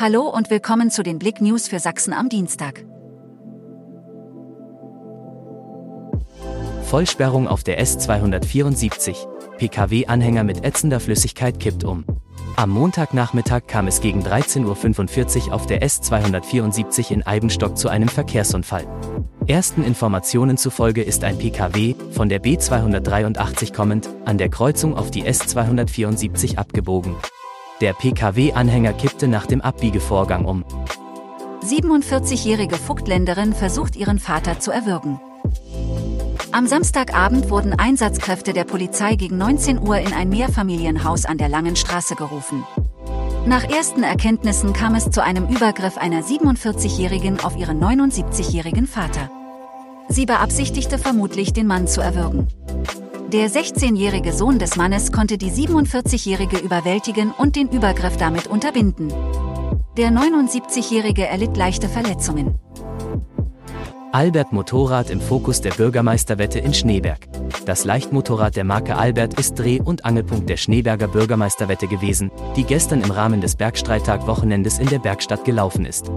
Hallo und willkommen zu den Blick News für Sachsen am Dienstag. Vollsperrung auf der S274. Pkw-Anhänger mit ätzender Flüssigkeit kippt um. Am Montagnachmittag kam es gegen 13.45 Uhr auf der S274 in Eibenstock zu einem Verkehrsunfall. Ersten Informationen zufolge ist ein Pkw, von der B283 kommend, an der Kreuzung auf die S274 abgebogen. Der Pkw-Anhänger kippte nach dem Abbiegevorgang um. 47-jährige Vogtländerin versucht ihren Vater zu erwürgen. Am Samstagabend wurden Einsatzkräfte der Polizei gegen 19 Uhr in ein Mehrfamilienhaus an der Langen Straße gerufen. Nach ersten Erkenntnissen kam es zu einem Übergriff einer 47-Jährigen auf ihren 79-jährigen Vater. Sie beabsichtigte vermutlich, den Mann zu erwürgen. Der 16-jährige Sohn des Mannes konnte die 47-jährige überwältigen und den Übergriff damit unterbinden. Der 79-jährige erlitt leichte Verletzungen. Albert Motorrad im Fokus der Bürgermeisterwette in Schneeberg. Das Leichtmotorrad der Marke Albert ist Dreh- und Angelpunkt der Schneeberger Bürgermeisterwette gewesen, die gestern im Rahmen des Bergstreittag-Wochenendes in der Bergstadt gelaufen ist.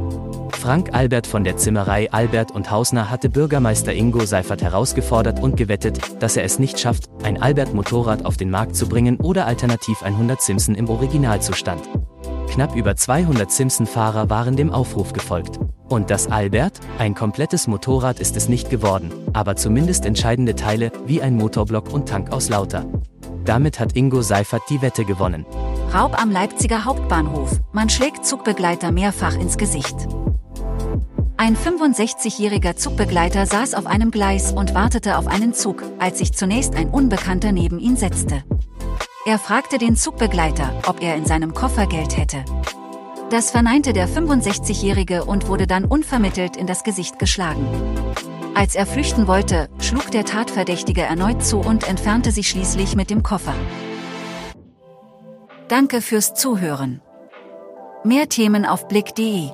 Frank Albert von der Zimmerei Albert und Hausner hatte Bürgermeister Ingo Seifert herausgefordert und gewettet, dass er es nicht schafft, ein Albert-Motorrad auf den Markt zu bringen oder alternativ 100 Simpson im Originalzustand. Knapp über 200 Simpson-Fahrer waren dem Aufruf gefolgt. Und das Albert? Ein komplettes Motorrad ist es nicht geworden, aber zumindest entscheidende Teile, wie ein Motorblock und Tank aus Lauter. Damit hat Ingo Seifert die Wette gewonnen. Raub am Leipziger Hauptbahnhof. Man schlägt Zugbegleiter mehrfach ins Gesicht. Ein 65-jähriger Zugbegleiter saß auf einem Gleis und wartete auf einen Zug, als sich zunächst ein Unbekannter neben ihn setzte. Er fragte den Zugbegleiter, ob er in seinem Koffer Geld hätte. Das verneinte der 65-Jährige und wurde dann unvermittelt in das Gesicht geschlagen. Als er flüchten wollte, schlug der Tatverdächtige erneut zu und entfernte sich schließlich mit dem Koffer. Danke fürs Zuhören. Mehr Themen auf blick.de